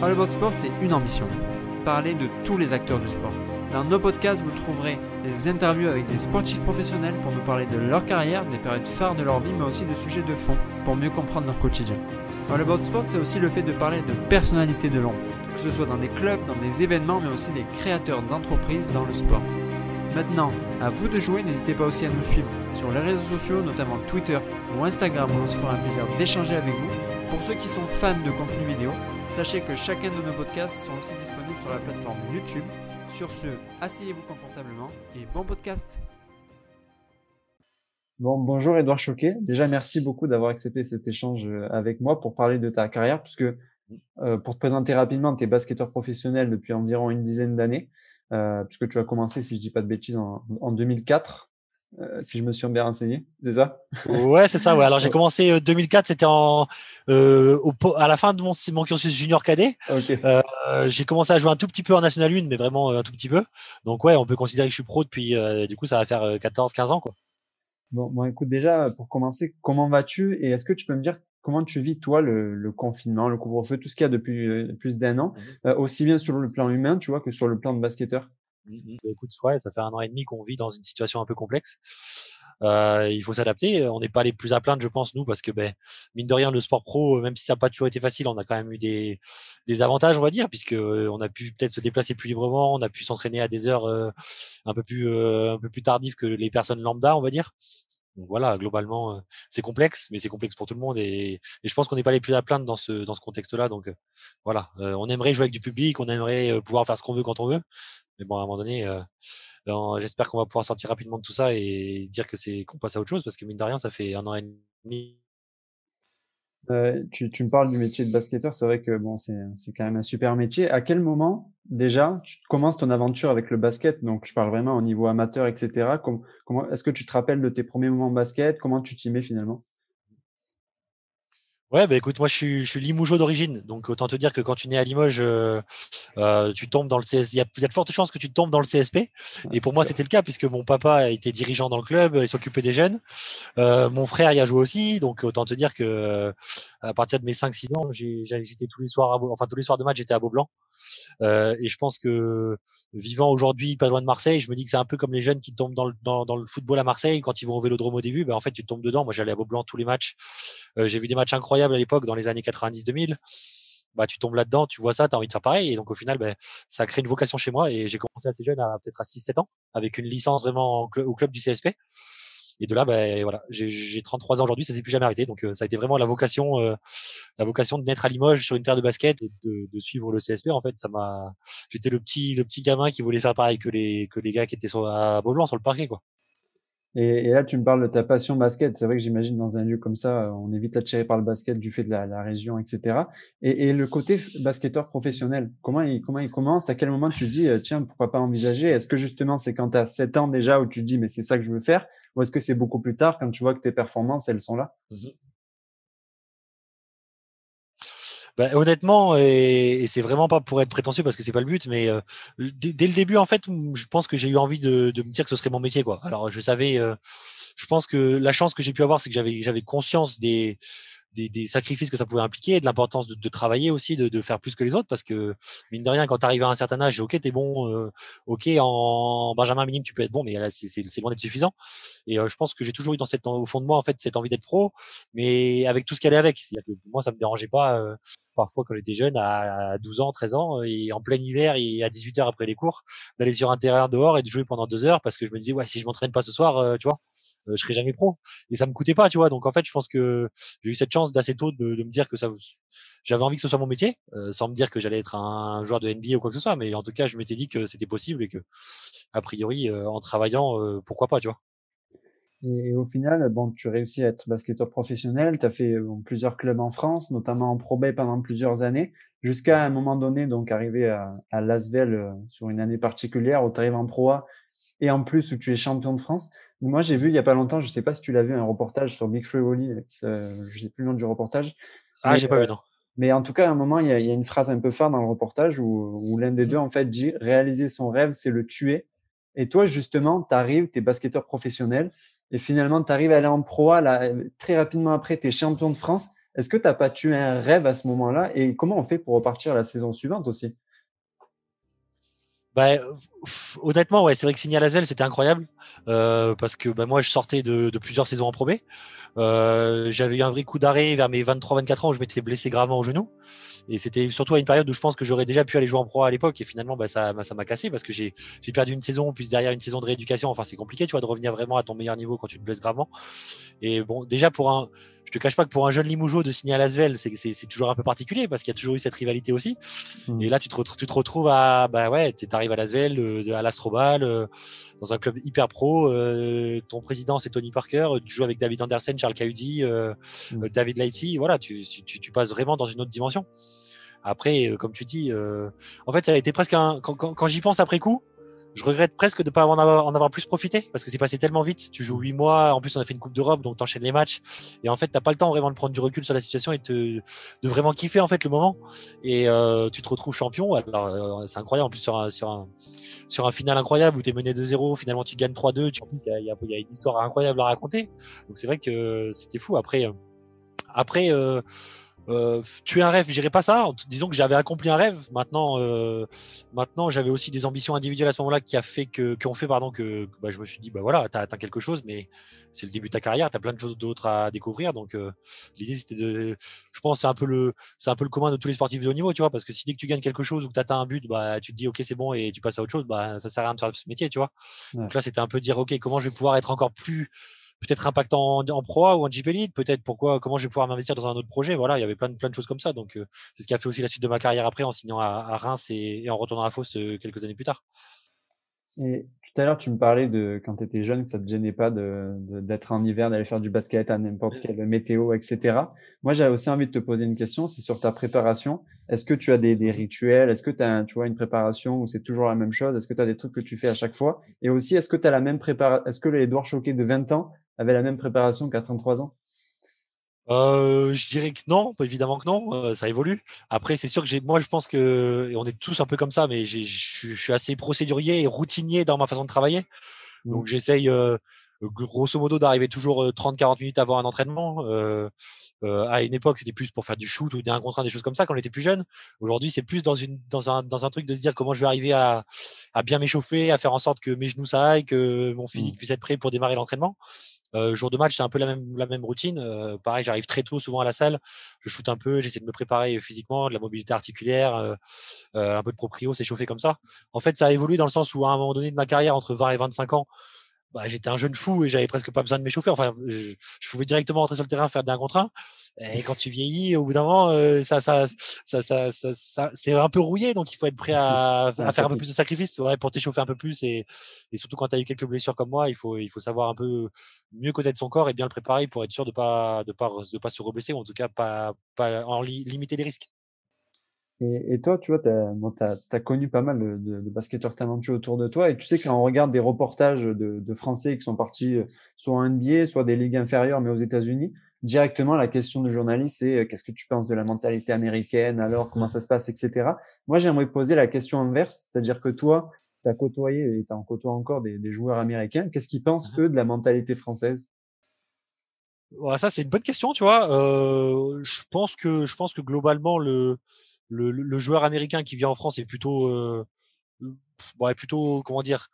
All About Sport, c'est une ambition. Parler de tous les acteurs du sport. Dans nos podcasts, vous trouverez des interviews avec des sportifs professionnels pour nous parler de leur carrière, des périodes phares de leur vie, mais aussi de sujets de fond pour mieux comprendre leur quotidien. All About Sport, c'est aussi le fait de parler de personnalités de l'ombre, que ce soit dans des clubs, dans des événements, mais aussi des créateurs d'entreprises dans le sport. Maintenant, à vous de jouer, n'hésitez pas aussi à nous suivre sur les réseaux sociaux, notamment Twitter ou Instagram, où on se fera un plaisir d'échanger avec vous. Pour ceux qui sont fans de contenu vidéo, sachez que chacun de nos podcasts sont aussi disponibles sur la plateforme YouTube. Sur ce, asseyez-vous confortablement et bon podcast. Bon, bonjour Edouard Choquet. Déjà, merci beaucoup d'avoir accepté cet échange euh, avec moi pour parler de ta carrière, puisque euh, pour te présenter rapidement, tu es basketteur professionnel depuis environ une dizaine d'années, euh, puisque tu as commencé, si je dis pas de bêtises, en, en 2004. Euh, si je me suis bien renseigné, c'est ça? Ouais, c'est ça. Ouais. Alors j'ai commencé 2004, c'était en euh, au, à la fin de mon, mon cursus junior cadet. Okay. Euh, j'ai commencé à jouer un tout petit peu en National 1, mais vraiment un tout petit peu. Donc ouais, on peut considérer que je suis pro depuis. du coup, ça va faire 14-15 ans, quoi. Bon, bon, écoute, déjà pour commencer, comment vas-tu? Et est-ce que tu peux me dire comment tu vis toi le, le confinement, le couvre-feu, tout ce qu'il y a depuis plus d'un an, mmh aussi bien sur le plan humain, tu vois, que sur le plan de basketteur? Mmh bah, écoute, ouais, ça fait un an et demi qu'on vit dans une situation un peu complexe. Euh, il faut s'adapter. On n'est pas les plus à plaindre, je pense, nous, parce que ben, mine de rien, le sport pro, même si ça n'a pas toujours été facile, on a quand même eu des, des avantages, on va dire, puisque euh, on a pu peut-être se déplacer plus librement, on a pu s'entraîner à des heures euh, un peu plus un peu plus tardives que les personnes lambda, on va dire. Donc voilà, globalement, c'est complexe, mais c'est complexe pour tout le monde et, je pense qu'on n'est pas les plus à plaindre dans ce contexte-là. Donc voilà, on aimerait jouer avec du public, on aimerait pouvoir faire ce qu'on veut quand on veut, mais bon, à un moment donné, j'espère qu'on va pouvoir sortir rapidement de tout ça et dire que c'est qu'on passe à autre chose parce que mine de rien, ça fait un an et demi. Euh, tu, tu, me parles du métier de basketteur, c'est vrai que bon, c'est quand même un super métier. À quel moment déjà tu commences ton aventure avec le basket? Donc, je parle vraiment au niveau amateur, etc. Comment, comment est-ce que tu te rappelles de tes premiers moments basket? Comment tu t'y mets finalement? Ouais, bah écoute, moi je suis, je suis Limougeau d'origine, donc autant te dire que quand tu nais à Limoges, euh, euh, tu tombes dans le CS. Il y, a, il y, a, de fortes chances que tu tombes dans le CSP. Ah, et pour moi, c'était le cas puisque mon papa était dirigeant dans le club, il s'occupait des jeunes. Euh, mon frère y a joué aussi, donc autant te dire que à partir de mes 5-6 ans, j'étais tous les soirs, à, enfin tous les soirs de match, j'étais à Beaublanc. Euh, et je pense que vivant aujourd'hui pas loin de Marseille, je me dis que c'est un peu comme les jeunes qui tombent dans le, dans, dans le football à Marseille quand ils vont au Vélodrome au début. Ben en fait, tu tombes dedans. Moi, j'allais à Beaublanc tous les matchs. Euh, j'ai vu des matchs incroyables à l'époque dans les années 90-2000. Bah, tu tombes là-dedans, tu vois ça, tu as envie de faire pareil. Et donc, au final, ben, ça a créé une vocation chez moi. Et j'ai commencé assez jeune, à peut-être à 6-7 ans, avec une licence vraiment au club du CSP. Et de là, ben, voilà, j'ai 33 ans aujourd'hui, ça s'est plus jamais arrêté. Donc, euh, ça a été vraiment la vocation, euh, la vocation de naître à Limoges sur une terre de basket et de, de suivre le CSP. En fait, ça m'a, j'étais le petit, le petit gamin qui voulait faire pareil que les, que les gars qui étaient sur, à Beaublanc sur le parquet, quoi. Et, là, tu me parles de ta passion basket. C'est vrai que j'imagine dans un lieu comme ça, on est vite attiré par le basket du fait de la, région, etc. Et, le côté basketteur professionnel, comment il, comment il commence? À quel moment tu dis, euh, tiens, pourquoi pas envisager? Est-ce que justement, c'est quand tu as 7 ans déjà où tu dis, mais c'est ça que je veux faire? Ou est-ce que c'est beaucoup plus tard quand tu vois que tes performances, elles sont là? Bah, honnêtement, et, et c'est vraiment pas pour être prétentieux parce que c'est pas le but, mais euh, dès, le début, en fait, je pense que j'ai eu envie de, me dire que ce serait mon métier, quoi. Alors, je savais, euh, je pense que la chance que j'ai pu avoir, c'est que j'avais conscience des des, des, sacrifices que ça pouvait impliquer, de l'importance de, de, travailler aussi, de, de, faire plus que les autres, parce que mine de rien, quand tu arrives à un certain âge, ok, t'es bon, euh, ok, en Benjamin minime, tu peux être bon, mais là, c'est loin d'être suffisant. Et euh, je pense que j'ai toujours eu dans cette, au fond de moi, en fait, cette envie d'être pro, mais avec tout ce qu'elle est avec. C'est-à-dire que moi, ça me dérangeait pas. Euh, parfois quand j'étais jeune, à 12 ans, 13 ans, et en plein hiver et à 18 heures après les cours, d'aller sur un terrain dehors et de jouer pendant deux heures parce que je me disais, ouais, si je m'entraîne pas ce soir, tu vois, je serai jamais pro. Et ça me coûtait pas, tu vois. Donc en fait, je pense que j'ai eu cette chance d'assez tôt de, me dire que ça, j'avais envie que ce soit mon métier, sans me dire que j'allais être un joueur de NBA ou quoi que ce soit. Mais en tout cas, je m'étais dit que c'était possible et que, a priori, en travaillant, pourquoi pas, tu vois. Et, au final, bon, tu réussis à être basketteur professionnel. Tu as fait plusieurs clubs en France, notamment en Pro Bay pendant plusieurs années, jusqu'à un moment donné, donc arriver à, à Lasvel euh, sur une année particulière où tu arrives en Pro A et en plus où tu es champion de France. Moi, j'ai vu il y a pas longtemps, je sais pas si tu l'as vu, un reportage sur Big Free Wally, je sais plus le nom du reportage. Ah, j'ai pas vu, non. Mais en tout cas, à un moment, il y a, il y a une phrase un peu phare dans le reportage où, où l'un des mmh. deux, en fait, dit réaliser son rêve, c'est le tuer. Et toi, justement, tu arrives, tu es basketteur professionnel et finalement, tu arrives à aller en pro là, très rapidement après, tu es champion de France. Est-ce que tu n'as pas tué un rêve à ce moment-là? Et comment on fait pour repartir la saison suivante aussi? Bah, honnêtement, ouais, c'est vrai que signer à Lasvel, c'était incroyable euh, parce que bah, moi, je sortais de, plusieurs saisons en Pro euh, J'avais eu un vrai coup d'arrêt vers mes 23-24 ans où je m'étais blessé gravement au genou. Et c'était surtout à une période où je pense que j'aurais déjà pu aller jouer en pro à l'époque. Et finalement, bah, ça, ça m'a cassé parce que j'ai perdu une saison, puis derrière une saison de rééducation. Enfin, c'est compliqué, tu vois, de revenir vraiment à ton meilleur niveau quand tu te blesses gravement. Et bon, déjà pour un, je te cache pas que pour un jeune Limougeau de signer à Lasvel, c'est toujours un peu particulier parce qu'il y a toujours eu cette rivalité aussi. Mmh. Et là, tu te, tu te, retrouves à, bah ouais, tu arrives à Lasvel, euh, à l'Astrobal, euh, dans un club hyper pro. Euh, ton président, c'est Tony Parker. Tu joues avec David Andersen, Charles Cahudi, mmh. David Lighty. Voilà, tu, tu, tu, passes vraiment dans une autre dimension. Après, comme tu dis, en fait, ça a été presque un. Quand, quand, quand j'y pense après coup, je regrette presque de ne pas en avoir, en avoir plus profité parce que c'est passé tellement vite. Tu joues huit mois, en plus on a fait une Coupe d'Europe, donc tu enchaînes les matchs. Et en fait, t'as pas le temps vraiment de prendre du recul sur la situation et de, vraiment kiffer en fait le moment. Et euh, tu te retrouves champion. Alors euh, c'est incroyable en plus sur un, sur un, sur un final incroyable où tu es mené 2-0, finalement tu gagnes 3-2. En plus, il y a, y a, une histoire incroyable à raconter. Donc c'est vrai que c'était fou. Après, euh, après euh, tuer un rêve, je dirais pas ça. Disons que j'avais accompli un rêve. Maintenant, euh, maintenant, j'avais aussi des ambitions individuelles à ce moment-là qui a fait que, qui ont fait, pardon, que, bah, je me suis dit, bah voilà, t'as atteint quelque chose, mais c'est le début de ta carrière, t'as plein de choses d'autres à découvrir. Donc, euh, l'idée, c'était de, je pense, c'est un peu le, c'est un peu le commun de tous les sportifs de haut niveau, tu vois, parce que si dès que tu gagnes quelque chose ou que t'atteins un but, bah, tu te dis, ok, c'est bon, et tu passes à autre chose, bah, ça sert à rien de faire ce métier, tu vois. Donc là, c'était un peu dire, ok, comment je vais pouvoir être encore plus peut-être impactant en, en Pro ou en JP peut-être pourquoi, comment je vais pouvoir m'investir dans un autre projet. Voilà, il y avait plein de, plein de choses comme ça. Donc, euh, c'est ce qui a fait aussi la suite de ma carrière après en signant à, Reims et, en retournant à Fos euh, quelques années plus tard. Et tout à l'heure, tu me parlais de quand tu étais jeune que ça te gênait pas d'être en hiver, d'aller faire du basket à n'importe quelle météo, etc. Moi, j'avais aussi envie de te poser une question, c'est sur ta préparation. Est-ce que tu as des, des rituels? Est-ce que tu as tu vois, une préparation où c'est toujours la même chose? Est-ce que tu as des trucs que tu fais à chaque fois? Et aussi, est-ce que tu as la même préparation Est-ce que les Edouard Choqué de 20 ans avait la même préparation qu'à 33 ans? Euh, je dirais que non, évidemment que non, euh, ça évolue. Après, c'est sûr que j'ai, moi, je pense que, et on est tous un peu comme ça, mais je suis assez procédurier et routinier dans ma façon de travailler. Mmh. Donc, j'essaye, euh, grosso modo, d'arriver toujours 30-40 minutes avant un entraînement. à une époque, c'était plus pour faire du shoot ou des 1 contre des choses comme ça quand on était plus jeune. Aujourd'hui, c'est plus dans, une, dans, un, dans un truc de se dire comment je vais arriver à, à bien m'échauffer, à faire en sorte que mes genoux ça aille, que mon physique mmh. puisse être prêt pour démarrer l'entraînement. Euh, jour de match, c'est un peu la même, routine. Euh, pareil, j'arrive très tôt souvent à la salle, je shoote un peu, j'essaie de me préparer physiquement, de la mobilité articulaire, euh, un peu de proprio, s'échauffer comme ça. En fait, ça a évolué dans le sens où à un moment donné de ma carrière, entre 20 et 25 ans, bah, j'étais un jeune fou et j'avais presque pas besoin de m'échauffer. Enfin, je, pouvais directement rentrer sur le terrain faire d'un contre un. Et quand tu vieillis, au bout d'un moment, euh, ça, ça, ça, ça, ça, c'est un peu rouillé. Donc, il faut être prêt à, à faire un peu plus de sacrifices ouais, pour t'échauffer un peu plus. Et, et surtout quand tu as eu quelques blessures comme moi, il faut, il faut savoir un peu mieux connaître son corps et bien le préparer pour être sûr de pas, de pas, de pas se reblesser ou en tout cas pas, pas en limiter les risques. Et, et, toi, tu vois, tu as, bon, as, connu pas mal de, de, de, basketteurs talentueux autour de toi. Et tu sais, quand on regarde des reportages de, de Français qui sont partis euh, soit en NBA, soit des ligues inférieures, mais aux États-Unis, directement, la question du journaliste, c'est euh, qu'est-ce que tu penses de la mentalité américaine Alors, comment ça se passe, etc. Moi, j'aimerais poser la question inverse, c'est-à-dire que toi, tu as côtoyé et tu en côtoies encore des, des joueurs américains. Qu'est-ce qu'ils pensent, eux, de la mentalité française? Ouais, Ça, c'est une bonne question, tu vois. Euh, je, pense que, je pense que globalement, le le, joueur américain qui vient en France est plutôt, euh, bon, est plutôt, comment dire,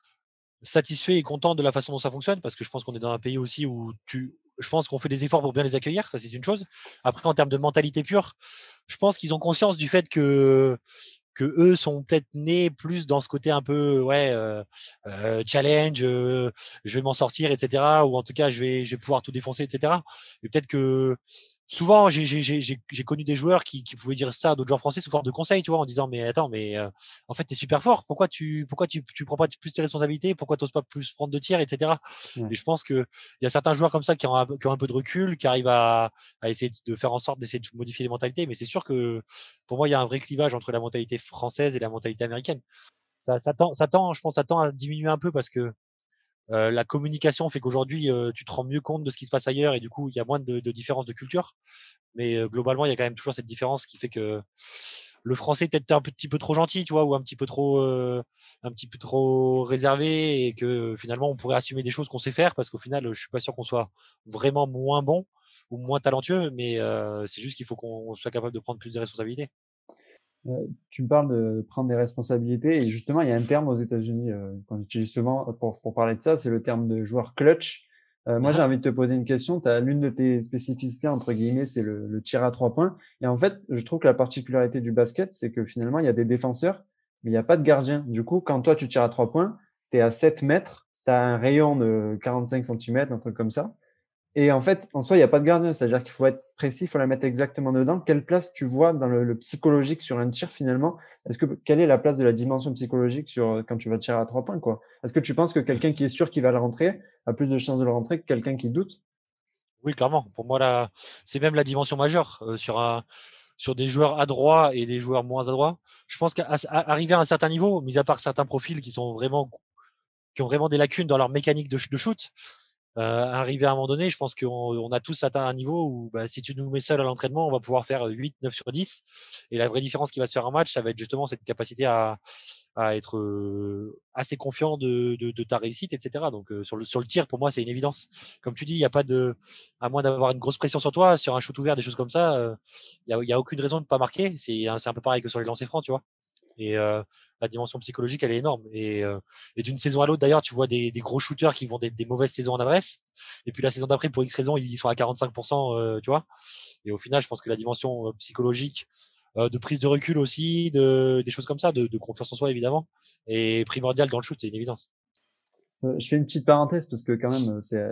satisfait et content de la façon dont ça fonctionne, parce que je pense qu'on est dans un pays aussi où tu, je pense qu'on fait des efforts pour bien les accueillir, ça c'est une chose. Après, en termes de mentalité pure, je pense qu'ils ont conscience du fait que que eux sont peut-être nés plus dans ce côté un peu ouais euh, euh challenge, je vais m'en sortir, etc. Ou en tout cas je vais je vais pouvoir tout défoncer, etc. Et peut-être que souvent, j'ai connu des joueurs qui, qui, pouvaient dire ça à d'autres joueurs français sous forme de conseil, tu vois, en disant mais attends, mais euh, en fait, tu es super fort. Pourquoi tu pourquoi tu, tu prends pas plus tes responsabilités? Pourquoi tu n'oses pas plus prendre de tirs, etc. Et je pense que il y a certains joueurs comme ça qui ont, un, qui ont un peu de recul, qui arrivent à, à essayer de faire en sorte d'essayer de modifier les mentalités. Mais c'est sûr que pour moi, il y a un vrai clivage entre la mentalité française et la mentalité américaine. Ça, ça, tend, ça tend, je pense, ça tend à diminuer un peu parce que la communication fait qu'aujourd'hui, tu te rends mieux compte de ce qui se passe ailleurs et du coup, il y a moins de, de différences de culture. Mais globalement, il y a quand même toujours cette différence qui fait que le français est peut-être un petit peu trop gentil, tu vois, ou un petit peu trop, un petit peu trop réservé et que finalement, on pourrait assumer des choses qu'on sait faire parce qu'au final, je suis pas sûr qu'on soit vraiment moins bon. ou moins talentueux, mais c'est juste qu'il faut qu'on soit capable de prendre plus de responsabilités. Tu me parles de prendre des responsabilités et justement, il y a un terme aux États-Unis qu'on utilise souvent pour, pour, parler de ça, c'est le terme de joueur clutch. moi, j'ai envie de te poser une question. Tu as l'une de tes spécificités, entre guillemets, c'est le, le, tir à trois points. Et en fait, je trouve que la particularité du basket, c'est que finalement, il y a des défenseurs, mais il n'y a pas de gardien. Du coup, quand toi, tu tires à trois points, tu es à 7 mètres, tu as un rayon de 45 cm, un truc comme ça. Et en fait, en soi, il n'y a pas de gardien, c'est-à-dire qu'il faut être précis, il faut la mettre exactement dedans. Quelle place tu vois dans le, psychologique sur un tir finalement? Est-ce que quelle est la place de la dimension psychologique sur quand tu vas tirer à trois points quoi? Est-ce que tu penses que quelqu'un qui est sûr qu'il va le rentrer a plus de chances de le rentrer que quelqu'un qui doute? Oui, clairement. Pour moi, c'est même la dimension majeure euh, sur un sur des joueurs adroits et des joueurs moins adroits. Je pense qu'arriver à un certain niveau, mis à part certains profils qui sont vraiment qui ont vraiment des lacunes dans leur mécanique de shoot, euh, arriver à un moment donné, je pense qu'on on a tous atteint un niveau où bah, si tu nous mets seul à l'entraînement, on va pouvoir faire 8, 9 sur 10. Et la vraie différence qui va se faire en match, ça va être justement cette capacité à, à être euh, assez confiant de, de, de, ta réussite, etc. Donc euh, sur, le, sur le tir, pour moi, c'est une évidence. Comme tu dis, il n'y a pas de, à moins d'avoir une grosse pression sur toi, sur un shoot ouvert, des choses comme ça, il n'y a, a, aucune raison de ne pas marquer. C'est un peu pareil que sur les lancers francs, tu vois. Et euh, la dimension psychologique, elle est énorme. Et, euh, et d'une saison à l'autre, d'ailleurs, tu vois des, gros shooters qui vont des, des, mauvaises saisons en adresse. Et puis la saison d'après, pour X raisons, ils sont à 45%, euh, tu vois. Et au final, je pense que la dimension psychologique, de prise de recul aussi, de, des choses comme ça, de, confiance en soi, évidemment, est primordiale dans le shoot, c'est une évidence. Je fais une petite parenthèse parce que quand même, c'est,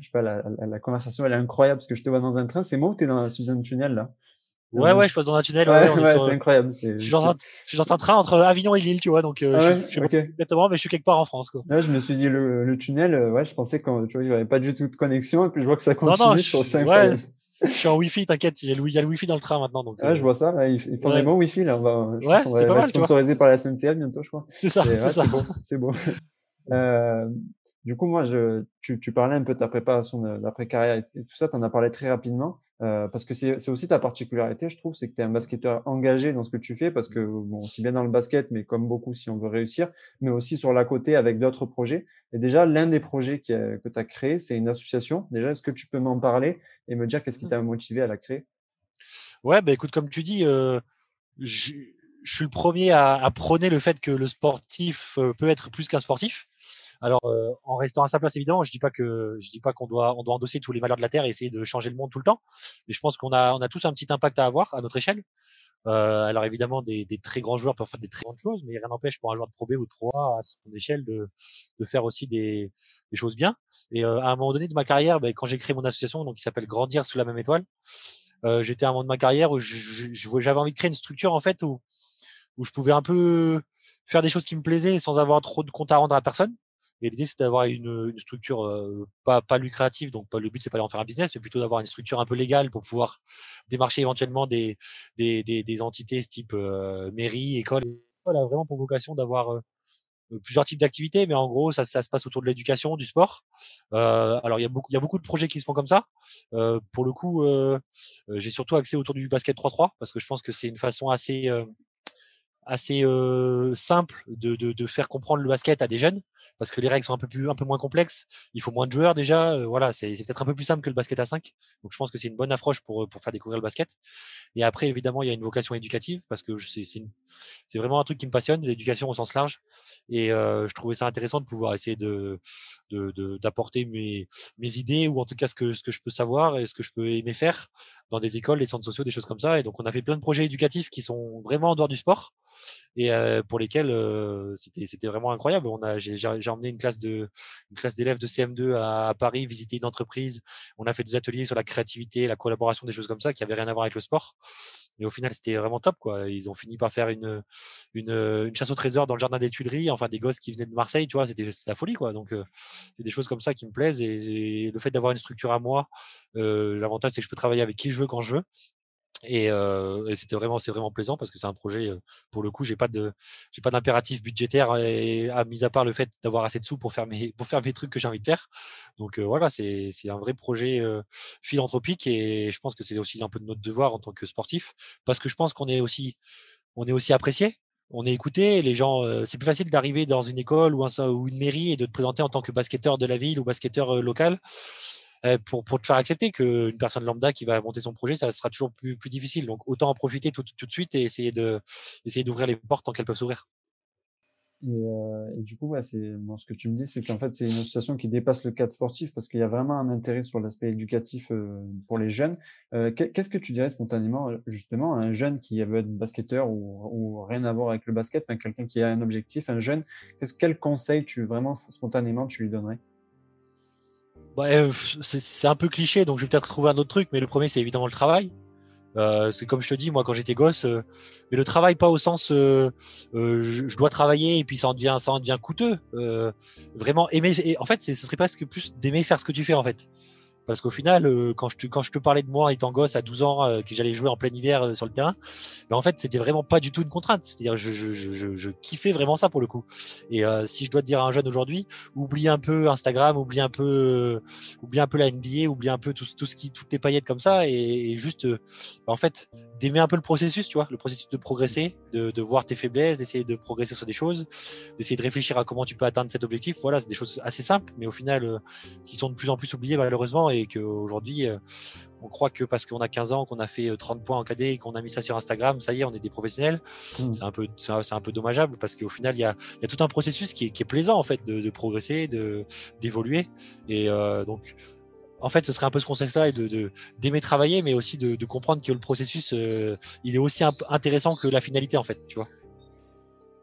je sais pas, la, la, conversation elle est incroyable parce que je te vois dans un train. C'est moi ou t'es dans Susan Tunnel là? Ouais, ouais, je passe dans un tunnel. Ouais, ouais, c'est incroyable. Je suis, dans un, je suis dans un train entre Avignon et Lille, tu vois, donc euh, ah je, je, suis exactement, mais je suis quelque part en France, quoi. Ouais, je me suis dit le, le tunnel, euh, ouais, je pensais qu'il n'y avait pas du tout de connexion, et puis je vois que ça continue. Non, non, je, je, ouais, je suis en Wi-Fi, t'inquiète, il y a le Wi-Fi dans le train maintenant, donc. Ouais, je vois ça. Ils, ils font des bons Wi-Fi là. On va, ouais, c'est pas mal. Sponsorisé par la SNCF bientôt, je crois. C'est ça, c'est ça. C'est euh, du coup, moi, je, tu, tu parlais un peu de ta préparation d'après-carrière et, tout ça, tu en as parlé très rapidement, euh, parce que c'est aussi ta particularité, je trouve, c'est que tu es un basketteur engagé dans ce que tu fais, parce que, bon, aussi bien dans le basket, mais comme beaucoup si on veut réussir, mais aussi sur la côté avec d'autres projets. Et déjà, l'un des projets que tu as créé, c'est une association. Déjà, est-ce que tu peux m'en parler et me dire qu'est-ce qui mmh. t'a motivé à la créer? Ouais, bah, écoute, comme tu dis, euh, je, je, suis le premier à, à prôner le fait que le sportif euh, peut être plus qu'un sportif. Alors, euh, en restant à sa place, évidemment, je dis pas que je dis pas qu'on doit on doit endosser tous les malheurs de la terre et essayer de changer le monde tout le temps. Mais je pense qu'on a on a tous un petit impact à avoir à notre échelle. Euh, alors évidemment, des, des, très grands joueurs peuvent faire des très grandes choses, mais rien n'empêche pour un joueur de Pro B ou de 3 à son échelle de, de faire aussi des, des choses bien. Et euh, à un moment donné de ma carrière, ben, quand j'ai créé mon association, donc qui s'appelle Grandir sous la même étoile, euh, j'étais à un moment de ma carrière où j'avais envie de créer une structure en fait où où je pouvais un peu faire des choses qui me plaisaient sans avoir trop de compte à rendre à personne. Et l'idée, c'est d'avoir une, une, structure euh, pas, pas lucrative, donc pas, le but, c'est pas d'en faire un business, mais plutôt d'avoir une structure un peu légale pour pouvoir démarcher éventuellement des, des, des, des entités type euh, mairie, école. A vraiment pour vocation d'avoir euh, plusieurs types d'activités, mais en gros, ça, ça se passe autour de l'éducation, du sport. Euh, alors, il y, a beaucoup, il y a beaucoup de projets qui se font comme ça. Euh, pour le coup, euh, j'ai surtout axé autour du basket 3-3, parce que je pense que c'est une façon assez assez euh, simple de, de, de, faire comprendre le basket à des jeunes parce que les règles sont un peu plus un peu moins complexes. Il faut moins de joueurs déjà voilà c'est peut-être un peu plus simple que le basket à 5 donc je pense que c'est une bonne approche pour pour faire découvrir le basket. Et après évidemment il y a une vocation éducative parce que c'est c'est vraiment un truc qui me passionne l'éducation au sens large. Et euh, je trouvais ça intéressant de pouvoir essayer de d'apporter mes mes idées ou en tout cas ce que ce que je peux savoir et ce que je peux aimer faire dans des écoles les centres sociaux des choses comme ça. Et donc on a fait plein de projets éducatifs qui sont vraiment en dehors du sport et euh, pour lesquels euh, c'était vraiment incroyable. On a j'ai emmené une classe de une classe d'élèves de CM2 à, Paris visiter une entreprise. On a fait des ateliers sur la créativité, la collaboration, des choses comme ça qui avaient rien à voir avec le sport. Et au final, c'était vraiment top, quoi. Ils ont fini par faire une, une, chasse au trésor dans le jardin des Tuileries, enfin des gosses qui venaient de Marseille, tu vois, c'était la folie, quoi. Donc, euh, c'est des choses comme ça qui me plaisent. Et, le fait d'avoir une structure à moi, l'avantage, c'est que je peux travailler avec qui je veux quand je veux. Et, euh, c'était vraiment, c'est vraiment plaisant parce que c'est un projet. Pour le coup, j'ai pas de, j'ai pas d'impératif budgétaire et, à mis à part le fait d'avoir assez de sous pour faire mes, pour faire mes trucs que j'ai envie de faire. Donc euh, voilà, c'est, c'est un vrai projet euh, philanthropique et je pense que c'est aussi un peu de notre devoir en tant que sportif parce que je pense qu'on est aussi, on est aussi apprécié. On est écouté, les gens, c'est plus facile d'arriver dans une école ou, un, ou une mairie et de te présenter en tant que basketteur de la ville ou basketteur local euh, pour, pour te faire accepter qu'une personne lambda qui va monter son projet, ça sera toujours plus, plus difficile. Donc autant en profiter tout, tout de suite et essayer de essayer d'ouvrir les portes tant qu'elles peuvent s'ouvrir. Et, euh, du coup, ouais, bon, ce que tu me dis, c'est qu'en fait, c'est une association qui dépasse le cadre sportif parce qu'il y a vraiment un intérêt sur l'aspect éducatif euh, pour les jeunes. Euh, Qu'est-ce que tu dirais spontanément, justement, à un jeune qui veut être basketteur ou, ou rien à voir avec le basket, enfin, quelqu'un qui a un objectif, un jeune, quel conseil tu vraiment spontanément tu lui donnerais? Bah, C'est un peu cliché, donc je vais peut-être trouver un autre truc, mais le premier, c'est évidemment le travail. Euh, c'est comme je te dis, moi quand j'étais gosse, euh, mais le travail pas au sens euh, euh je, je, dois travailler et puis ça en devient ça en devient coûteux. vraiment aimer, et en fait, ce serait presque plus d'aimer faire ce que tu fais en fait. Parce qu'au final, euh, quand, je te, quand je te parlais de moi étant gosse à 12 ans, euh, que j'allais jouer en plein hiver euh, sur le terrain, ben en fait, c'était vraiment pas du tout une contrainte. C'est-à-dire, je, je, kiffais vraiment ça pour le coup. Et si je dois te dire à un jeune aujourd'hui, oublie un peu Instagram, oublie un peu, oublie un peu la NBA, oublie un peu tout, tout ce qui, toutes les paillettes comme ça, et, juste, ben en fait, d'aimer un peu le processus, tu vois, le processus de progresser, de, de voir tes faiblesses, d'essayer de progresser sur des choses, d'essayer de réfléchir à comment tu peux atteindre cet objectif. Voilà, c'est des choses assez simples, mais au final, qui sont de plus en plus oubliées malheureusement et qu'aujourd'hui, euh, on croit que parce qu'on a 15 ans, qu'on a fait 30 euh, points en cadet et qu'on a mis ça sur Instagram, ça y est, on est des professionnels. Mmh. C'est un peu, c'est un peu dommageable parce qu'au final, il y a, y a, tout un processus qui est, qui est plaisant en fait de, de progresser, de d'évoluer. Et euh, donc, en fait, ce serait un peu ce concept-là et de d'aimer travailler, mais aussi de, de, comprendre que le processus, il est aussi intéressant que la finalité en fait, tu vois.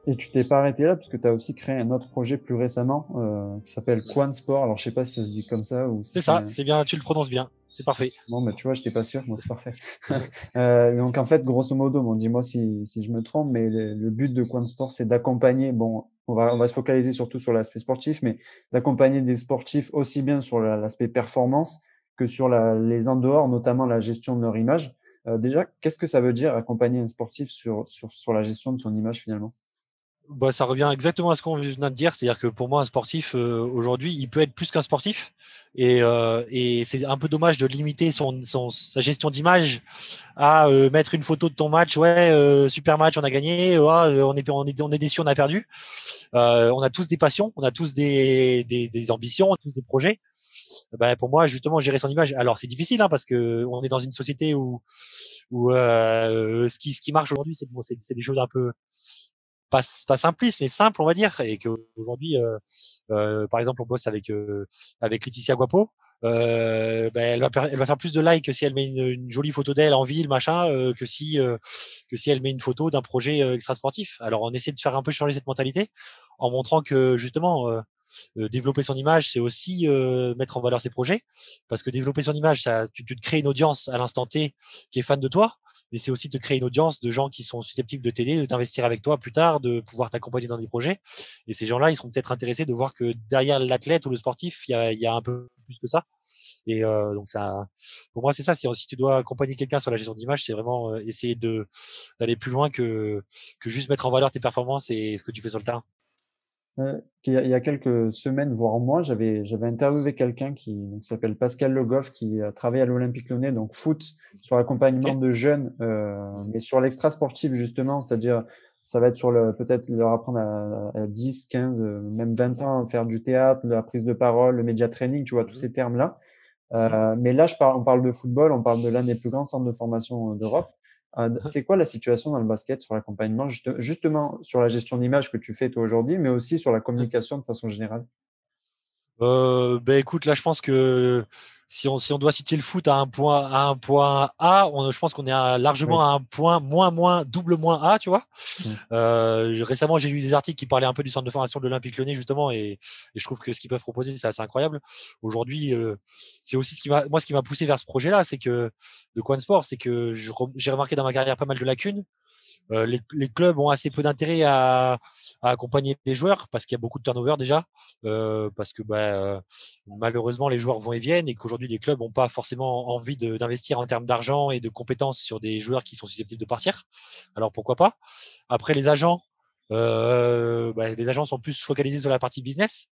Et tu t'es pas arrêté là parce que tu as aussi créé un autre projet plus récemment euh, qui s'appelle Quan Sport. Alors je sais pas si ça se dit comme ça ou. c'est ça, c'est bien, tu le prononces bien, c'est parfait. Bon, mais tu vois, je n'étais pas sûr, moi c'est parfait. euh, donc en fait, grosso modo, bon, dis-moi si, si je me trompe, mais le, but de Quan Sport, c'est d'accompagner. Bon, on va on va se focaliser surtout sur l'aspect sportif, mais d'accompagner des sportifs aussi bien sur l'aspect performance que sur la, les en dehors, notamment la gestion de leur image. Euh, déjà, qu'est-ce que ça veut dire accompagner un sportif sur, sur, sur la gestion de son image finalement? Bah, ça revient exactement à ce qu'on vient de dire, c'est-à-dire que pour moi, un sportif euh, aujourd'hui, il peut être plus qu'un sportif, et, euh, et c'est un peu dommage de limiter son, son sa gestion d'image à euh, mettre une photo de ton match, ouais, euh, super match, on a gagné, on est on est on est déçu, on a perdu. on a tous des passions, on a tous des, des, des ambitions, on a tous des projets. Ben, pour moi, justement, gérer son image. Alors, c'est difficile hein, parce que on est dans une société où où ce qui ce qui marche aujourd'hui, c'est c'est des choses un peu pas, pas simpliste mais simple on va dire. Et qu'aujourd'hui euh, euh, par exemple on bosse avec euh, avec Laetitia Guapo. Euh, ben, elle va elle va faire plus de likes si elle met une, jolie photo d'elle en ville machin euh, que si euh, que si elle met une photo d'un projet extra sportif alors on essaie de faire un peu changer cette mentalité en montrant que justement développer son image, c'est aussi mettre en valeur ses projets, parce que développer son image, ça, tu, tu te crées une audience à l'instant T qui est fan de toi, mais c'est aussi de créer une audience de gens qui sont susceptibles de t'aider, d'investir avec toi plus tard, de pouvoir t'accompagner dans des projets. Et ces gens-là, ils seront peut-être intéressés de voir que derrière l'athlète ou le sportif, il y a, y a, un peu plus que ça. Et euh, donc ça, pour moi, c'est ça. Si tu dois accompagner quelqu'un sur la gestion d'image, c'est vraiment euh, essayer de d'aller plus loin que que juste mettre en valeur tes performances et ce que tu fais sur le terrain. Euh, il, y a, quelques semaines, voire mois, j'avais j'avais interviewé quelqu'un qui, s'appelle Pascal Logoff, qui a travaillé à l'Olympique Lyonnais, donc foot, sur l'accompagnement de jeunes, euh, mais sur l'extra sportif justement, c'est-à-dire ça va être sur le peut-être leur apprendre à, 10, 15, euh, même 20 ans, faire du théâtre, la prise de parole, le média training, tu vois, tous mmh ces termes-là. Euh, mais là, je parle, on parle de football, on parle de l'un des plus grands centres de formation d'Europe. Euh, c'est quoi la situation dans le basket sur l'accompagnement, justement sur la gestion d'image que tu fais toi aujourd'hui, mais aussi sur la communication de façon générale? Euh, ben écoute, là je pense que si on, si on doit citer le foot à un point, à un point A, on, je pense qu'on est largement à un point moins, moins, double moins A, tu vois. Euh, récemment, j'ai lu des articles qui parlaient un peu du centre de formation de l'Olympique Lyonnais, justement, et, et, je trouve que ce qu'ils peuvent proposer, c'est assez incroyable. Aujourd'hui, euh, c'est aussi ce qui m'a, moi, ce qui m'a poussé vers ce projet-là, c'est que, de Quan Sport, c'est que j'ai remarqué dans ma carrière pas mal de lacunes. Euh, les, clubs ont assez peu d'intérêt à, accompagner les joueurs parce qu'il y a beaucoup de turnover déjà, euh, parce que bah, malheureusement les joueurs vont et viennent et qu'aujourd'hui les clubs n'ont pas forcément envie d'investir en termes d'argent et de compétences sur des joueurs qui sont susceptibles de partir. Alors pourquoi pas? Après les agents, euh, bah, les agents sont plus focalisés sur la partie business.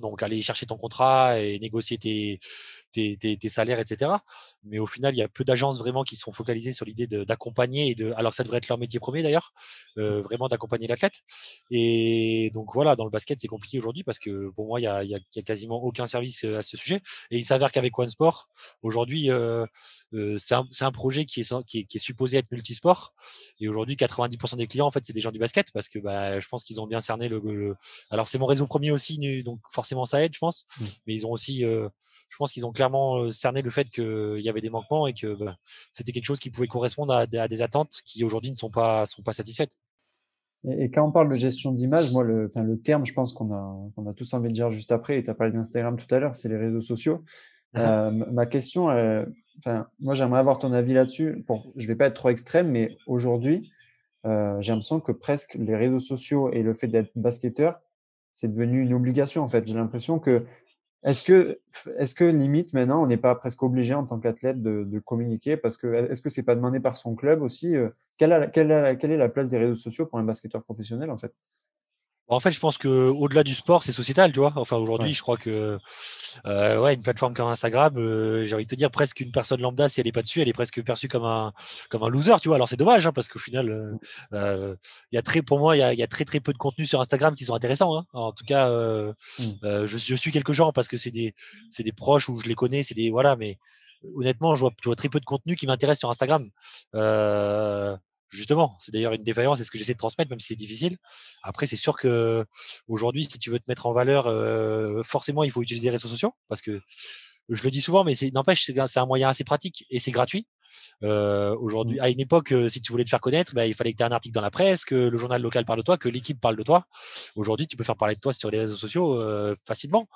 Donc, aller chercher ton contrat et négocier tes, tes, tes, salaires, etc. Mais au final, il y a peu d'agences vraiment qui sont focalisées sur l'idée d'accompagner, et de, alors ça devrait être leur métier premier d'ailleurs, euh, vraiment d'accompagner l'athlète. Et donc voilà, dans le basket, c'est compliqué aujourd'hui parce que pour moi, il y a, y a, quasiment aucun service à ce sujet. Et il s'avère qu'avec OneSport, aujourd'hui, euh, euh, c'est un, un, projet qui est, qui est, qui, est, supposé être multisport. Et aujourd'hui, 90% des clients, en fait, c'est des gens du basket parce que bah, je pense qu'ils ont bien cerné le. Alors, c'est mon réseau premier aussi, donc forcément, ça aide, je pense. Mmh. Mais ils ont aussi, euh, je pense qu'ils ont clairement euh, cerné le fait qu'il y avait des manquements et que bah, c'était quelque chose qui pouvait correspondre à, des attentes qui aujourd'hui ne sont pas, sont pas satisfaites. Et, quand on parle de gestion d'image, moi, le, enfin, le terme, je pense qu'on a, qu'on a tous envie de dire juste après, et tu as parlé d'Instagram tout à l'heure, c'est les réseaux sociaux. Euh, ma question, enfin, moi j'aimerais avoir ton avis là-dessus. Bon, je vais pas être trop extrême, mais aujourd'hui, euh, j'ai l'impression que presque les réseaux sociaux et le fait d'être basketteur, c'est devenu une obligation en fait. J'ai l'impression que est-ce que, est-ce que limite maintenant, on n'est pas presque obligé en tant qu'athlète de, communiquer? Parce que est-ce que c'est pas demandé par son club aussi quelle, quelle, quelle, est la place des réseaux sociaux pour un basketteur professionnel en fait? En fait, je pense que au-delà du sport, c'est sociétal, tu vois. Enfin, aujourd'hui, je crois que euh, ouais, une plateforme comme Instagram, euh, j'ai envie de te dire presque une personne lambda, si elle est pas dessus, elle est presque perçue comme un comme un loser, tu vois. Alors c'est dommage, hein, parce qu'au final, euh, euh, il y a très, pour moi, il y a, y a, très très peu de contenu sur Instagram qui sont intéressants. Hein. En tout cas, mmh. je, je, suis quelques gens parce que c'est des c'est des proches où je les connais, c'est des voilà, mais honnêtement, je vois, je vois très peu de contenu qui m'intéresse sur Instagram. Euh, Justement, c'est d'ailleurs une défaillance, c'est ce que j'essaie de transmettre, même si c'est difficile. Après, c'est sûr que aujourd'hui, si tu veux te mettre en valeur, euh, forcément, il faut utiliser les réseaux sociaux, parce que je le dis souvent, mais c'est n'empêche, c'est un moyen assez pratique et c'est gratuit. Euh, aujourd'hui, mmh. à une époque, euh, si tu voulais te faire connaître, bah, il fallait que tu aies un article dans la presse, que le journal local parle de toi, que l'équipe parle de toi. Aujourd'hui, tu peux faire parler de toi sur les réseaux sociaux euh, facilement.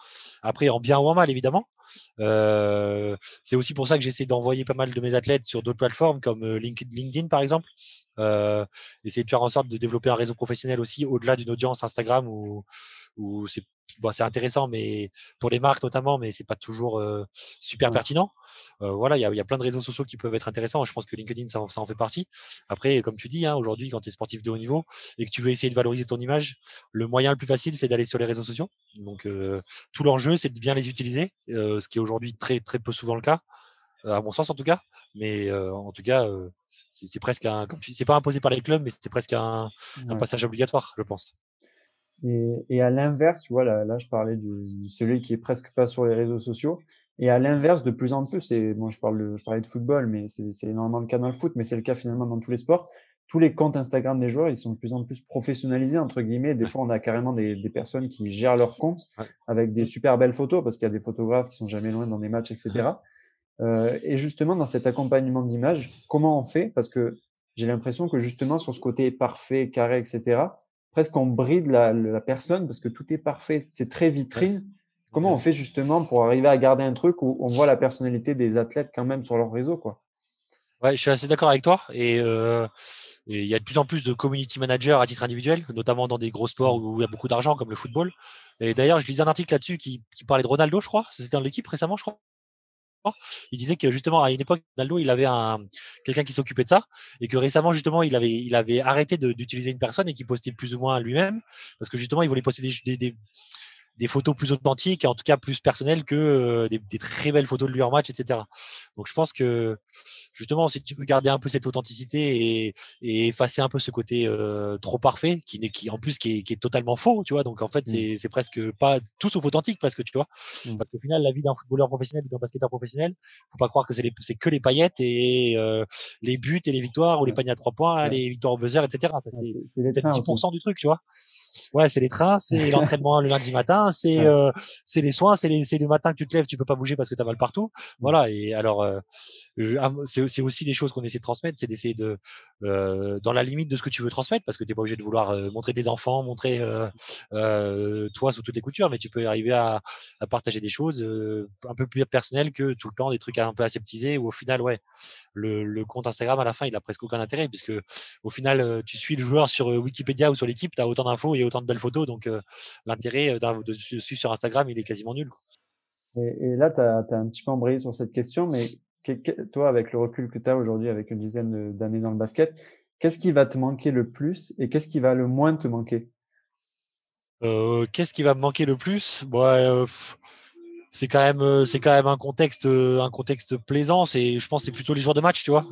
Après, en bien ou en mal, évidemment. Euh, c'est aussi pour ça que j'essaie d'envoyer pas mal de mes athlètes sur d'autres plateformes comme LinkedIn, par exemple. Euh, essayer de faire en sorte de développer un réseau professionnel aussi au-delà d'une audience Instagram où, où c'est bon, c'est intéressant, mais pour les marques notamment, mais c'est pas toujours euh, super pertinent. Euh, voilà, il y a, y a, plein de réseaux sociaux qui peuvent être intéressants. Je pense que LinkedIn, ça, ça en fait partie. Après, comme tu dis, hein, aujourd'hui, quand tu es sportif de haut niveau et que tu veux essayer de valoriser ton image, le moyen le plus facile, c'est d'aller sur les réseaux sociaux. Donc, euh, tout l'enjeu, c'est de bien les utiliser, ce qui est aujourd'hui très, très peu souvent le cas, à mon sens en tout cas. Mais en tout cas, c'est presque un, comme c'est pas imposé par les clubs, mais c'est presque un, un passage obligatoire, je pense. Et, et à l'inverse, tu vois, là, là je parlais de celui qui est presque pas sur les réseaux sociaux. Et à l'inverse, de plus en plus, et bon, je, parle de, je parlais de football, mais c'est énormément le cas dans le foot, mais c'est le cas finalement dans tous les sports. Tous les comptes Instagram des joueurs, ils sont de plus en plus professionnalisés, entre guillemets. Des fois, on a carrément des, des personnes qui gèrent leurs comptes avec des super belles photos, parce qu'il y a des photographes qui sont jamais loin dans des matchs, etc. Euh, et justement, dans cet accompagnement d'image, comment on fait? Parce que j'ai l'impression que justement, sur ce côté parfait, carré, etc., presque on bride la, la, personne parce que tout est parfait. C'est très vitrine. Comment on fait justement pour arriver à garder un truc où on voit la personnalité des athlètes quand même sur leur réseau quoi? Ouais, je suis assez d'accord avec toi. Et euh, il y a de plus en plus de community managers à titre individuel, notamment dans des gros sports où il y a beaucoup d'argent, comme le football. Et d'ailleurs, je lisais un article là-dessus qui, qui, parlait de Ronaldo, je crois. C'était dans l'équipe récemment, je crois. Il disait que justement à une époque, Ronaldo, il avait un quelqu'un qui s'occupait de ça et que récemment justement, il avait il avait arrêté d'utiliser une personne et qui postait plus ou moins lui-même parce que justement, il voulait poster des, photos plus authentiques, en tout cas plus personnelles que euh, des, très belles photos de lui en match, etc. Donc je pense que justement, si tu veux garder un peu cette authenticité et, et effacer un peu ce côté euh, trop parfait, qui, qui en plus qui est, qui est, totalement faux, tu vois. Donc en fait, mmh. c'est presque pas tout sauf authentique, presque, tu vois. Mmh. Parce qu'au final, la vie d'un footballeur professionnel, d'un basketteur professionnel, faut pas croire que c'est que les paillettes et euh, les buts et les victoires ou les paniers à trois points, les victoires au buzzer, etc. C'est peut-être 10% du truc, tu vois. Ouais, c'est les trains, c'est l'entraînement le lundi matin, c'est euh, c'est les soins, c'est les c'est le matin que tu te lèves, tu peux pas bouger parce que tu as mal partout. Voilà. Et alors, euh, ah, c'est aussi des choses qu'on essaie de transmettre, c'est d'essayer de euh, dans la limite de ce que tu veux transmettre, parce que t'es pas obligé de vouloir euh, montrer tes enfants, montrer euh, toi sous toutes les coutures, mais tu peux arriver à, partager des choses un peu plus personnelles que tout le temps des trucs un peu aseptisés. Ou au final, ouais, le, compte Instagram à la fin, il a presque aucun intérêt puisque au final, tu suis le joueur sur Wikipédia ou sur l'équipe, tu as autant d'infos et autant de belles photos, donc l'intérêt de suivre sur Instagram, il est quasiment nul. Et, là, tu as, un petit peu embrayé sur cette question, mais toi, avec le recul que tu as aujourd'hui, avec une dizaine d'années dans le basket, qu'est-ce qui va te manquer le plus et qu'est-ce qui va le moins te manquer? Qu'est-ce qui va me manquer le plus? Bon, c'est quand même euh, c'est quand même un contexte euh, un contexte plaisant. C'est je pense c'est plutôt les jours de match tu vois.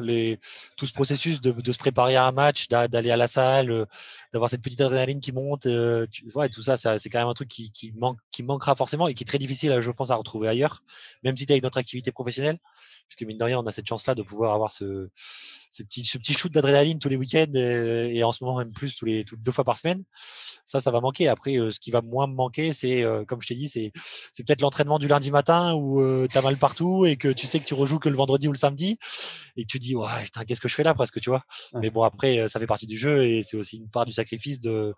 Tout ce processus de, se préparer à un match d'aller à la salle euh, d'avoir cette petite adrénaline qui monte tu, ouais, tout ça, ça c'est quand même un truc qui, qui manque qui manquera forcément et qui est très difficile je pense à retrouver ailleurs même si tu as une autre activité professionnelle puisque mine de rien on a cette chance là de pouvoir avoir ce ce petit, ce petit shoot d'adrénaline tous les week-ends et, en ce moment même plus tous les deux fois par semaine. Ça, ça va manquer. Après, ce qui va moins me manquer, c'est, comme je t'ai dit, c'est, c'est peut-être l'entraînement du lundi matin où tu as mal partout et que tu sais que tu rejoues que le vendredi ou le samedi et que tu dis, ouais, qu'est-ce que je fais là presque, tu vois? Mais bon, après, ça fait partie du jeu et c'est aussi une part du sacrifice de,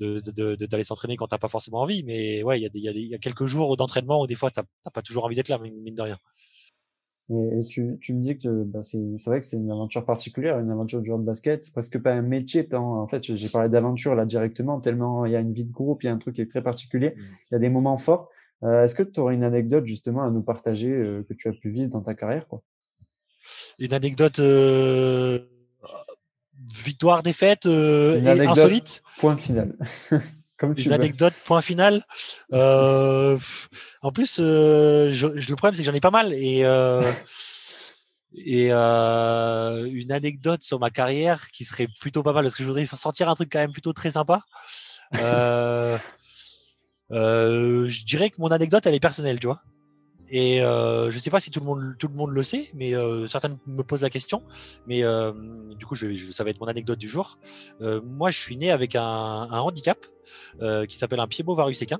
d'aller de, de, s'entraîner quand t'as pas forcément envie. Mais ouais, il y a, y, a y a quelques jours d'entraînement où des fois t'as pas toujours envie d'être là, mine de rien. Et, tu, tu, me dis que bah, c'est vrai que c'est une aventure particulière, une aventure de joueur de basket. C'est presque pas un métier. Tant, en fait, j'ai parlé d'aventure là directement, tellement il y a une vie de groupe, il y a un truc qui est très particulier. Mmh. Il y a des moments forts. Euh, Est-ce que tu aurais une anecdote justement à nous partager euh, que tu as pu vivre dans ta carrière quoi? Une anecdote euh, victoire, défaite euh, et insolite Point final. une anecdote, point final. Euh, en plus, euh, je, le problème, c'est que j'en ai pas mal. Et, euh, et une anecdote sur ma carrière qui serait plutôt pas mal, parce que je voudrais sortir un truc quand même plutôt très sympa. je dirais que mon anecdote, elle est personnelle, tu vois. Et euh, je ne sais pas si tout le monde, tout le monde le sait, mais euh, certains me posent la question. Mais euh, du coup, je, ça va être mon anecdote du jour. moi, je suis né avec un, handicap qui s'appelle un pied-beau-varus équin.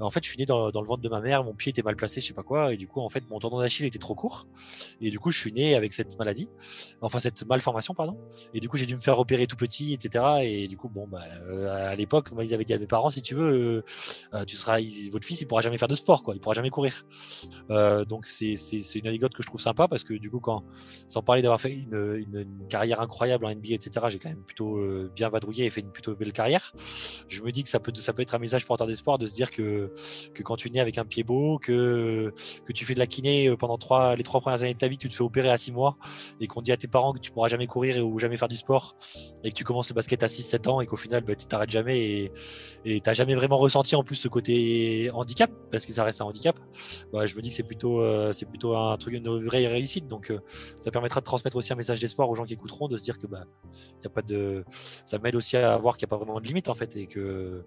En fait, je suis né dans, le ventre de ma mère, mon pied était mal placé, je sais pas quoi, et du coup, en fait, mon tendon d'Achille était trop court, et du coup, je suis né avec cette maladie, enfin cette malformation, pardon, et du coup, j'ai dû me faire opérer tout petit, etc. Et du coup, bon, bah, euh, à l'époque, ils avaient dit à mes parents, si tu veux, euh, euh, tu seras, votre fils, il pourra jamais faire de sport, quoi, il pourra jamais courir. donc, c'est une anecdote que je trouve sympa parce que du coup, quand, sans parler d'avoir fait une, carrière incroyable en NBA, etc., j'ai quand même plutôt bien vadrouillé et fait une plutôt belle carrière. Je me dis que ça peut, être un message porteur d'espoir de se dire que, quand tu nais avec un pied beau, que, que tu fais de la kiné euh, pendant trois, les trois premières années de ta vie, tu te fais opérer à six mois et qu'on dit à tes parents que tu pourras jamais courir ou jamais faire du sport et que tu commences le basket à 6-7 ans et qu'au final, bah, tu t'arrêtes jamais et, et t'as jamais vraiment ressenti en plus ce côté handicap parce que ça reste un handicap. Bah, je me dis que c'est plutôt, euh, c'est plutôt un truc, une vraie réussite. Donc, euh, ça permettra de transmettre aussi un message d'espoir aux gens qui écouteront, de se dire que bah, y a pas de, ça m'aide aussi à voir qu'il n'y a pas vraiment de limite en fait et que,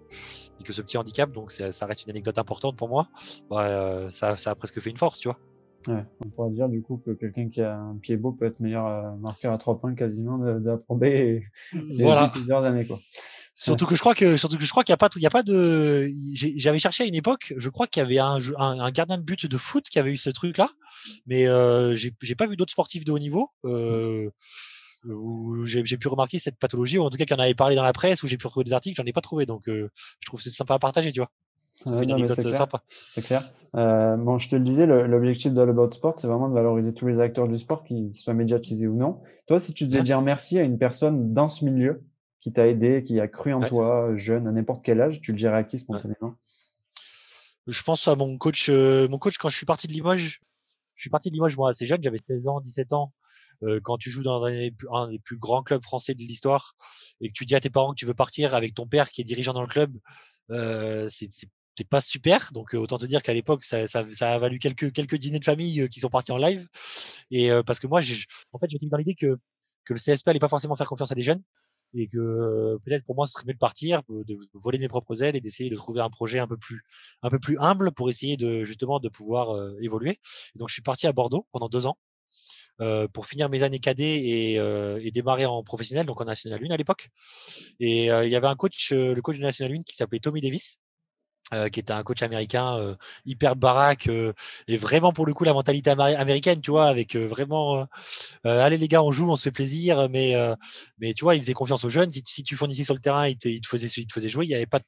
que ce petit handicap, donc ça reste une anecdote importante pour moi, bah, euh, ça, ça, a presque fait une force, tu vois. Ouais, on pourrait dire du coup que quelqu'un qui a un pied beau peut être meilleur euh, marqueur à trois points quasiment de, de et, voilà. plusieurs années quoi. Surtout que je crois que surtout que je crois qu'il y a pas il y a pas de j'avais cherché à une époque je crois qu'il y avait un, un, gardien de but de foot qui avait eu ce truc là mais euh, j'ai pas vu d'autres sportifs de haut niveau euh, où j'ai pu remarquer cette pathologie ou en tout cas qu'il en avait parlé dans la presse où j'ai pu retrouver des articles j'en ai pas trouvé donc je trouve c'est sympa à partager tu vois c'est clair. Euh, bon, je te le disais, l'objectif de All About Sport, c'est vraiment de valoriser tous les acteurs du sport, qu'ils soient médiatisés ou non. Toi, si tu devais dire merci à une personne dans ce milieu qui t'a aidé, qui a cru en toi, jeune, à n'importe quel âge, tu le dirais à qui spontanément? Je pense à mon coach, euh, mon coach quand je suis parti de Limoges. Je suis parti de Limoges moi assez jeune, j'avais 16 ans, 17 ans. Euh, quand tu joues dans un des, un des plus grands clubs français de l'histoire et que tu dis à tes parents que tu veux partir avec ton père qui est dirigeant dans le club, euh, c'est c'est pas super. Donc autant te dire qu'à l'époque, ça, ça, ça, a valu quelques, quelques dîners de famille qui sont partis en live. Et parce que moi, en fait, j'étais dans l'idée que, que le CSP allait pas forcément faire confiance à des jeunes et que peut-être pour moi, ce serait mieux de partir, de voler mes propres ailes et d'essayer de trouver un projet un peu plus, un peu plus humble pour essayer de justement de pouvoir évoluer. donc je suis parti à Bordeaux pendant deux ans. Euh, pour finir mes années cadets et, euh, et, démarrer en professionnel, donc en National 1 à l'époque. Et il y avait un coach, le coach de National 1 qui s'appelait Tommy Davis, euh, qui était un coach américain euh, hyper baraque euh, et vraiment pour le coup la mentalité américaine tu vois avec vraiment allez les gars on joue on se fait plaisir mais mais tu vois il faisait confiance aux jeunes. Si, tu fournissais sur le terrain il te, il te faisait il te faisait jouer il y avait pas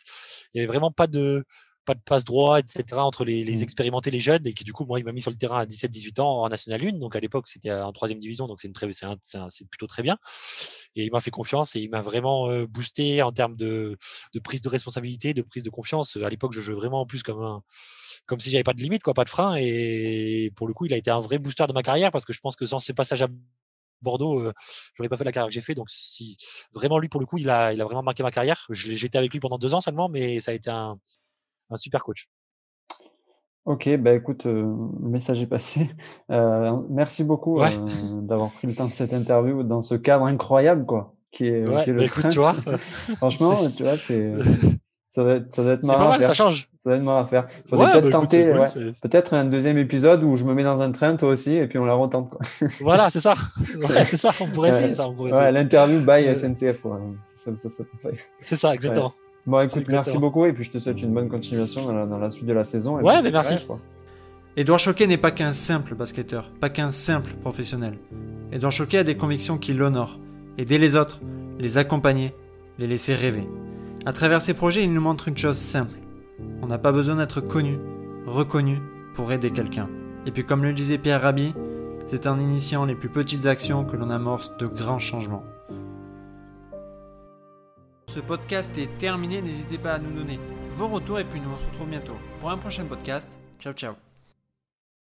avait vraiment pas de pas de passe droit, etc. entre les, les mmh. expérimentés, les jeunes, et qui du coup, moi, il m'a mis sur le terrain à 17-18 ans en National 1. Donc à l'époque, c'était en troisième division, donc c'est plutôt très bien. Et il m'a fait confiance et il m'a vraiment euh, boosté en termes de, de, prise de responsabilité, de prise de confiance. À l'époque, je jouais vraiment en plus comme un, comme si j'avais pas de limite, quoi, pas de frein. Et pour le coup, il a été un vrai booster de ma carrière parce que je pense que sans ces passages à Bordeaux, euh, j'aurais pas fait la carrière que j'ai fait. Donc, si vraiment lui, pour le coup, il a, il a vraiment marqué ma carrière. J'étais avec lui pendant deux ans seulement, mais ça a été un, un super coach. Ok, bah écoute, euh, le message est passé. Euh, merci beaucoup Ouais. euh, d'avoir pris le temps de cette interview dans ce cadre incroyable, quoi, qui est, Ouais, qui est le bah, écoute, train. tu vois, Franchement, tu vois, c'est, ça doit être, ça doit être marrant pas à mal, ça faire. change. Ça doit être marrant à faire. Faudrait Ouais, peut-être bah, tenter, cool, peut-être un deuxième épisode où je me mets dans un train, toi aussi, et puis on la retente, quoi. Voilà, c'est ça. C'est ça. On pourrait essayer ça. On pourrait Ouais, essayer. l'interview by Euh, SNCF, quoi. Ça, ça, ça, ça- C'est ça, exactement. Bon, écoute, merci beaucoup, et puis je te souhaite une bonne continuation dans la, dans la suite de la saison. et Ouais, puis, mais merci. quoi. Édouard Choquet n'est pas qu'un simple basketteur, pas qu'un simple professionnel. Édouard Choquet a des convictions qui l'honorent. Aider les autres, les accompagner, les laisser rêver. À travers ses projets, il nous montre une chose simple. On n'a pas besoin d'être connu, reconnu pour aider quelqu'un. Et puis comme le disait Pierre Rabhi, c'est en initiant les plus petites actions que l'on amorce de grands changements. Ce podcast est terminé, n'hésitez pas à nous donner vos retours et puis nous on se retrouve bientôt pour un prochain podcast. Ciao ciao